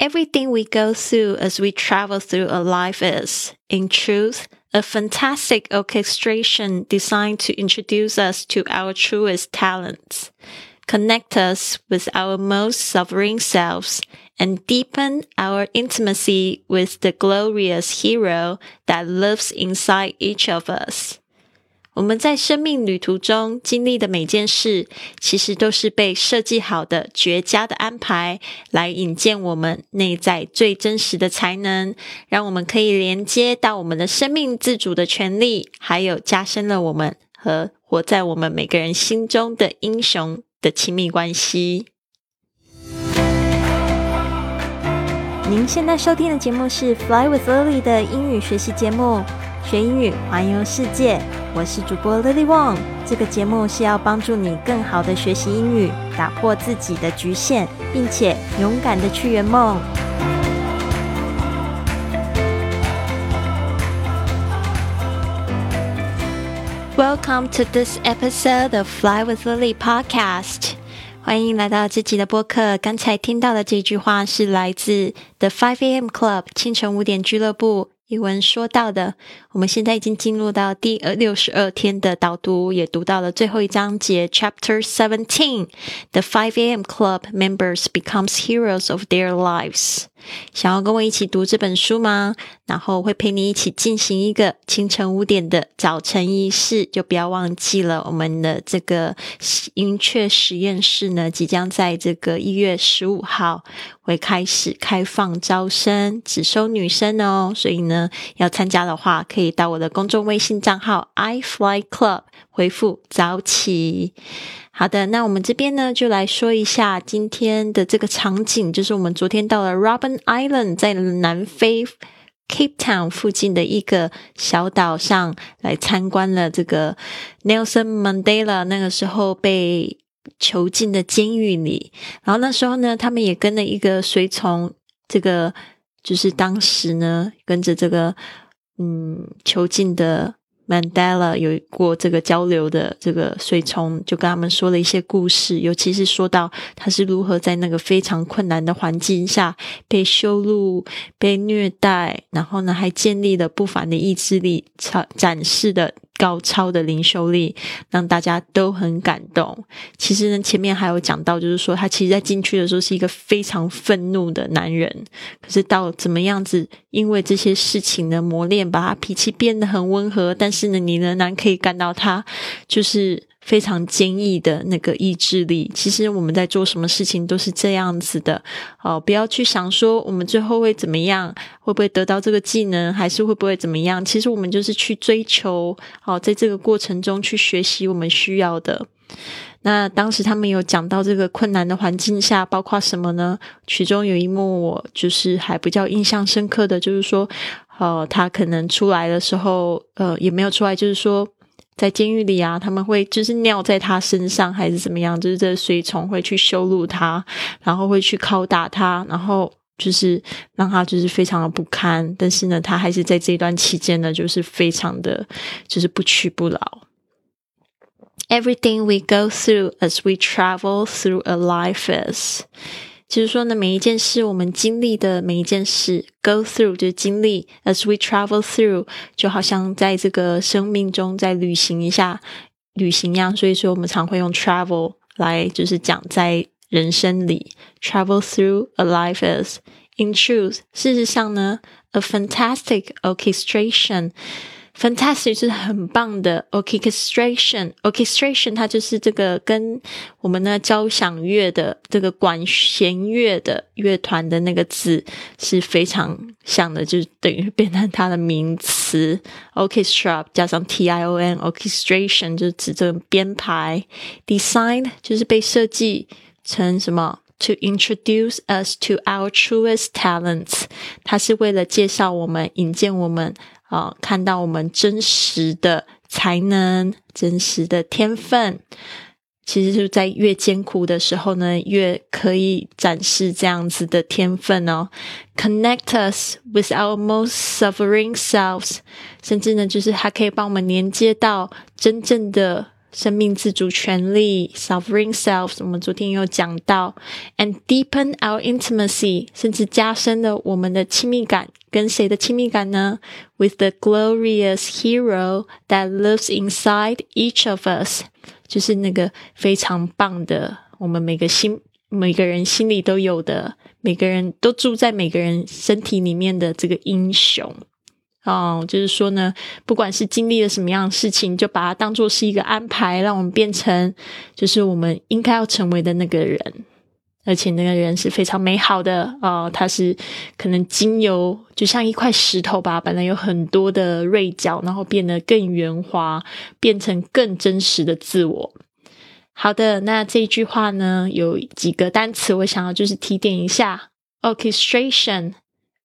Everything we go through as we travel through a life is, in truth, a fantastic orchestration designed to introduce us to our truest talents, connect us with our most sovereign selves, and deepen our intimacy with the glorious hero that lives inside each of us. 我们在生命旅途中经历的每件事，其实都是被设计好的绝佳的安排，来引荐我们内在最真实的才能，让我们可以连接到我们的生命自主的权利，还有加深了我们和活在我们每个人心中的英雄的亲密关系。您现在收听的节目是《Fly with Lily》的英语学习节目。学英语，环游世界。我是主播 Lily Wong。这个节目是要帮助你更好的学习英语，打破自己的局限，并且勇敢的去圆梦。Welcome to this episode of Fly with Lily podcast。欢迎来到这集的播客。刚才听到的这句话是来自 The Five A.M. Club 清晨五点俱乐部。语文说到的，我们现在已经进入到第二六十二天的导读，也读到了最后一章节，Chapter Seventeen。The Five A.M. Club members becomes heroes of their lives。想要跟我一起读这本书吗？然后会陪你一起进行一个清晨五点的早晨仪式，就不要忘记了我们的这个音雀实验室呢，即将在这个一月十五号会开始开放招生，只收女生哦。所以呢，要参加的话，可以到我的公众微信账号 i fly club 回复早起。好的，那我们这边呢，就来说一下今天的这个场景，就是我们昨天到了 Robben Island，在南非 Cape Town 附近的一个小岛上来参观了这个 Nelson Mandela 那个时候被囚禁的监狱里。然后那时候呢，他们也跟了一个随从，这个就是当时呢跟着这个嗯囚禁的。Mandela 有过这个交流的这个随从，就跟他们说了一些故事，尤其是说到他是如何在那个非常困难的环境下被羞辱、被虐待，然后呢还建立了不凡的意志力，展展示的。高超的领袖力让大家都很感动。其实呢，前面还有讲到，就是说他其实在进去的时候是一个非常愤怒的男人，可是到怎么样子，因为这些事情的磨练，把他脾气变得很温和。但是呢，你仍然可以感到他就是。非常坚毅的那个意志力，其实我们在做什么事情都是这样子的哦。不要去想说我们最后会怎么样，会不会得到这个技能，还是会不会怎么样？其实我们就是去追求哦，在这个过程中去学习我们需要的。那当时他们有讲到这个困难的环境下，包括什么呢？其中有一幕我就是还比较印象深刻的就是说，哦，他可能出来的时候，呃，也没有出来，就是说。在监狱里啊，他们会就是尿在他身上，还是怎么样？就是这随从会去羞辱他，然后会去拷打他，然后就是让他就是非常的不堪。但是呢，他还是在这段期间呢，就是非常的就是不屈不挠。Everything we go through as we travel through a life is. 就是说呢，每一件事，我们经历的每一件事，go through 就是经历，as we travel through，就好像在这个生命中在旅行一下旅行一样。所以说，我们常会用 travel 来就是讲在人生里，travel through a life is in truth。事实上呢，a fantastic orchestration。Fantastic 是很棒的，orchestration，orchestration 它就是这个跟我们的交响乐的这个管弦乐的乐团的那个字是非常像的，就等于变成它的名词，orchestra 加上 t i o n，orchestration 就是指这个编排，design 就是被设计成什么？To introduce us to our truest talents，它是为了介绍我们，引荐我们。啊，看到我们真实的才能、真实的天分，其实就在越艰苦的时候呢，越可以展示这样子的天分哦。Connect us with our most suffering selves，甚至呢，就是还可以帮我们连接到真正的生命自主权利 （sovereign self），我们昨天有讲到，and deepen our intimacy，甚至加深了我们的亲密感。跟谁的亲密感呢？With the glorious hero that lives inside each of us，就是那个非常棒的，我们每个心每个人心里都有的，每个人都住在每个人身体里面的这个英雄。哦，就是说呢，不管是经历了什么样的事情，就把它当做是一个安排，让我们变成就是我们应该要成为的那个人，而且那个人是非常美好的哦。他是可能经由就像一块石头吧，本来有很多的锐角，然后变得更圆滑，变成更真实的自我。好的，那这一句话呢，有几个单词，我想要就是提点一下：orchestration。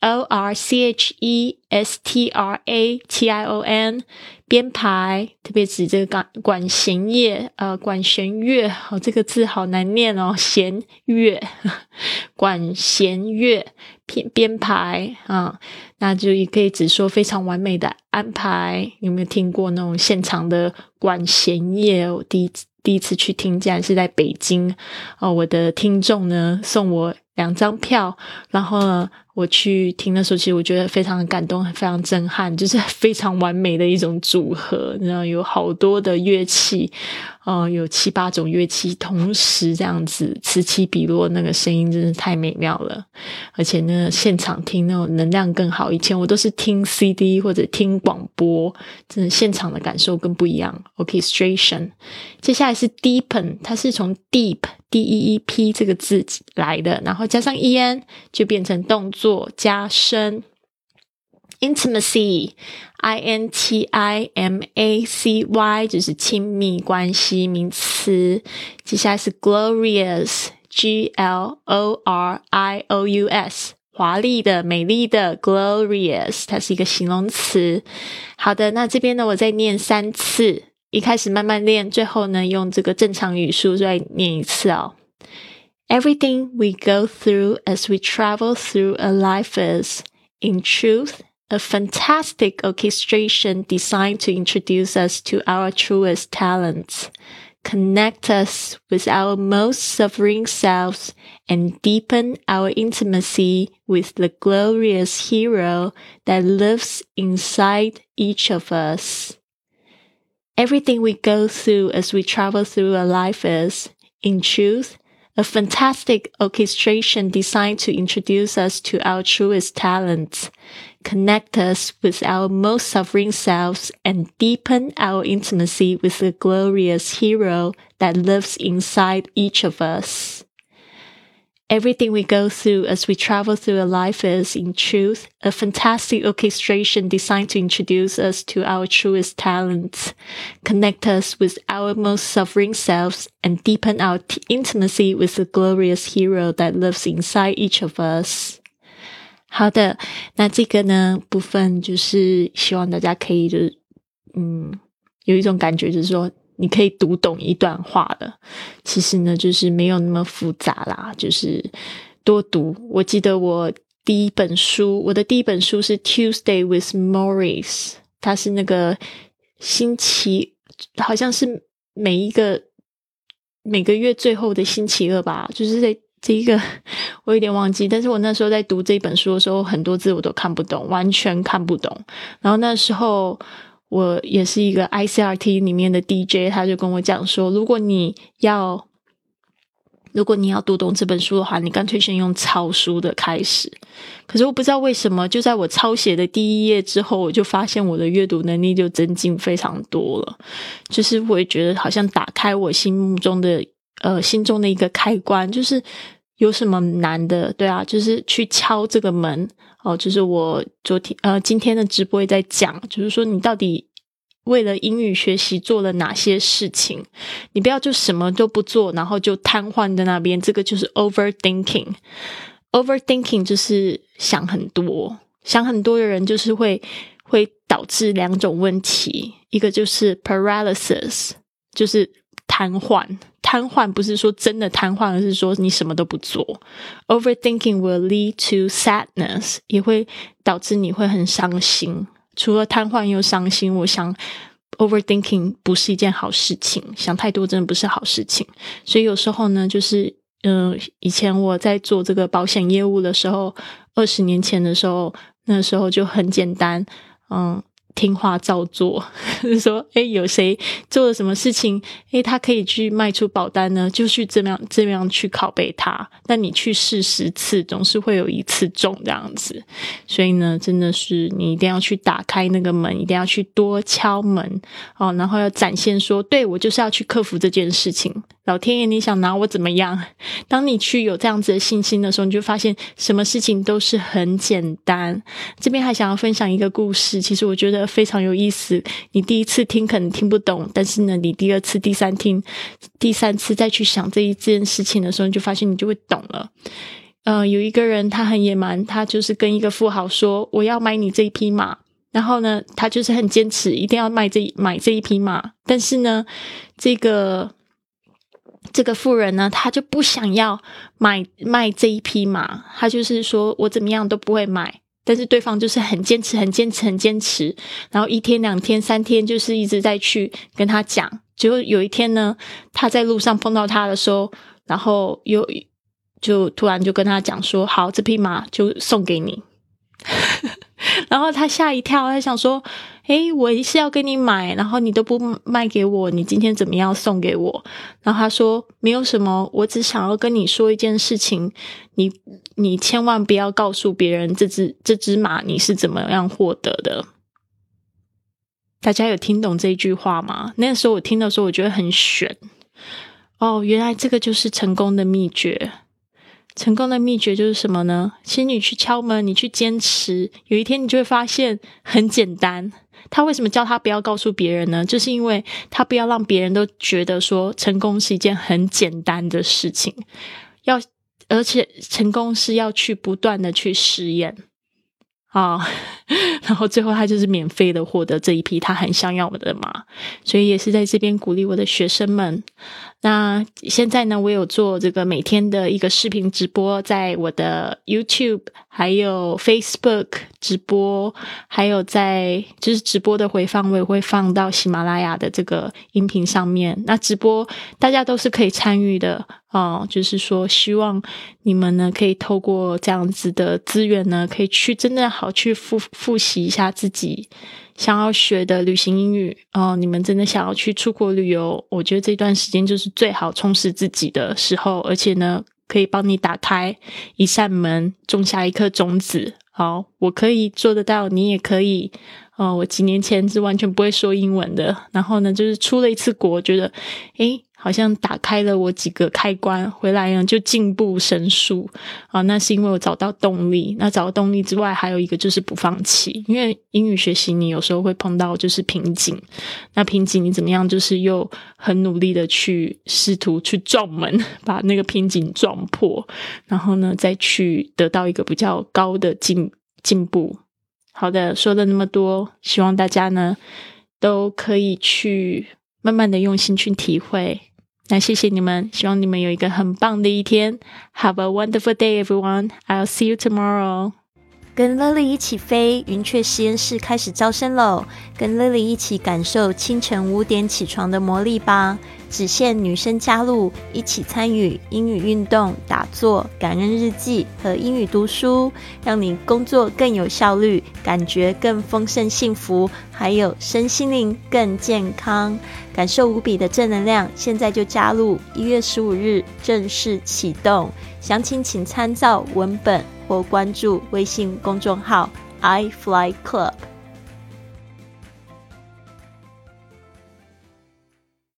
O R C H E S T R A T I O N 编排，特别指这个管管弦乐，呃，管弦乐，哦，这个字好难念哦，弦乐，管弦乐编编排啊，那就也可以只说非常完美的安排。有没有听过那种现场的管弦乐？我第一次第一次去听，竟然是在北京哦，我的听众呢送我两张票，然后呢。我去听的时候，其实我觉得非常的感动，非常震撼，就是 非常完美的一种组合，然后有好多的乐器。哦，有七八种乐器同时这样子此起彼落，那个声音真是太美妙了。而且呢，现场听那种能量更好。以前我都是听 CD 或者听广播，真的现场的感受更不一样。Orchestration，接下来是 deepen，它是从 deep D E E P 这个字来的，然后加上 E N 就变成动作做加深。Intimacy, I N T I M A C Y，就是亲密关系名词。接下来是 glorious, G L O R I O U S，华丽的、美丽的 glorious，它是一个形容词。好的，那这边呢，我再念三次。一开始慢慢练，最后呢，用这个正常语速再念一次哦。Everything we go through as we travel through a life is, in truth, a fantastic orchestration designed to introduce us to our truest talents, connect us with our most sovereign selves, and deepen our intimacy with the glorious hero that lives inside each of us. Everything we go through as we travel through our life is, in truth, a fantastic orchestration designed to introduce us to our truest talents, connect us with our most sovereign selves, and deepen our intimacy with the glorious hero that lives inside each of us. Everything we go through as we travel through a life is, in truth, a fantastic orchestration designed to introduce us to our truest talents, connect us with our most sovereign selves, and deepen our t- intimacy with the glorious hero that lives inside each of us. 好的，那这个呢部分就是希望大家可以就是，嗯，有一种感觉，就是说 你可以读懂一段话的，其实呢，就是没有那么复杂啦，就是多读。我记得我第一本书，我的第一本书是《Tuesday with Morris》，它是那个星期，好像是每一个每个月最后的星期二吧，就是在这一个，我有点忘记。但是我那时候在读这本书的时候，很多字我都看不懂，完全看不懂。然后那时候。我也是一个 ICRT 里面的 DJ，他就跟我讲说，如果你要，如果你要读懂这本书的话，你干脆先用抄书的开始。可是我不知道为什么，就在我抄写的第一页之后，我就发现我的阅读能力就增进非常多了。就是我也觉得好像打开我心目中的呃心中的一个开关，就是有什么难的，对啊，就是去敲这个门。哦，就是我昨天呃今天的直播也在讲，就是说你到底为了英语学习做了哪些事情？你不要就什么都不做，然后就瘫痪在那边，这个就是 overthinking。overthinking 就是想很多，想很多的人就是会会导致两种问题，一个就是 paralysis，就是瘫痪。瘫痪不是说真的瘫痪，而是说你什么都不做。Overthinking will lead to sadness，也会导致你会很伤心。除了瘫痪又伤心，我想 overthinking 不是一件好事情，想太多真的不是好事情。所以有时候呢，就是嗯，以前我在做这个保险业务的时候，二十年前的时候，那时候就很简单，嗯。听话照做，说哎，有谁做了什么事情，哎，他可以去卖出保单呢？就去这样这样去拷贝他。那你去试十次，总是会有一次中这样子。所以呢，真的是你一定要去打开那个门，一定要去多敲门哦，然后要展现说，对我就是要去克服这件事情。老天爷，你想拿我怎么样？当你去有这样子的信心的时候，你就发现什么事情都是很简单。这边还想要分享一个故事，其实我觉得非常有意思。你第一次听可能听不懂，但是呢，你第二次、第三听、第三次再去想这一件事情的时候，你就发现你就会懂了。呃，有一个人他很野蛮，他就是跟一个富豪说：“我要买你这一匹马。”然后呢，他就是很坚持，一定要卖这买这一匹马。但是呢，这个。这个富人呢，他就不想要买卖这一匹马，他就是说我怎么样都不会买。但是对方就是很坚持，很坚持，很坚持。然后一天、两天、三天，就是一直在去跟他讲。结果有一天呢，他在路上碰到他的时候，然后又就突然就跟他讲说：“好，这匹马就送给你。”然后他吓一跳，他想说：“诶，我是要跟你买，然后你都不卖给我，你今天怎么样送给我？”然后他说：“没有什么，我只想要跟你说一件事情，你你千万不要告诉别人这只这只马你是怎么样获得的。”大家有听懂这句话吗？那时候我听的时候，我觉得很悬。哦，原来这个就是成功的秘诀。成功的秘诀就是什么呢？其实你去敲门，你去坚持，有一天你就会发现很简单。他为什么叫他不要告诉别人呢？就是因为他不要让别人都觉得说成功是一件很简单的事情，要而且成功是要去不断的去试验啊，然后最后他就是免费的获得这一批他很想要的马，所以也是在这边鼓励我的学生们。那现在呢，我有做这个每天的一个视频直播，在我的 YouTube 还有 Facebook 直播，还有在就是直播的回放，我也会放到喜马拉雅的这个音频上面。那直播大家都是可以参与的哦，就是说希望你们呢可以透过这样子的资源呢，可以去真的好去复复习一下自己。想要学的旅行英语哦，你们真的想要去出国旅游？我觉得这段时间就是最好充实自己的时候，而且呢，可以帮你打开一扇门，种下一颗种子。好，我可以做得到，你也可以。哦，我几年前是完全不会说英文的，然后呢，就是出了一次国，觉得诶。好像打开了我几个开关，回来呢就进步神速啊！那是因为我找到动力。那找到动力之外，还有一个就是不放弃。因为英语学习，你有时候会碰到就是瓶颈。那瓶颈你怎么样？就是又很努力的去试图去撞门，把那个瓶颈撞破，然后呢再去得到一个比较高的进进步。好的，说了那么多，希望大家呢都可以去慢慢的用心去体会。那谢谢你们，希望你们有一个很棒的一天。Have a wonderful day, everyone. I'll see you tomorrow. 跟 Lily 一起飞，云雀实验室开始招生喽！跟 Lily 一起感受清晨五点起床的魔力吧！只限女生加入，一起参与英语运动、打坐、感恩日记和英语读书，让你工作更有效率，感觉更丰盛幸福，还有身心灵更健康，感受无比的正能量。现在就加入！一月十五日正式启动，详情请参照文本。或关注微信公众号 i fly club。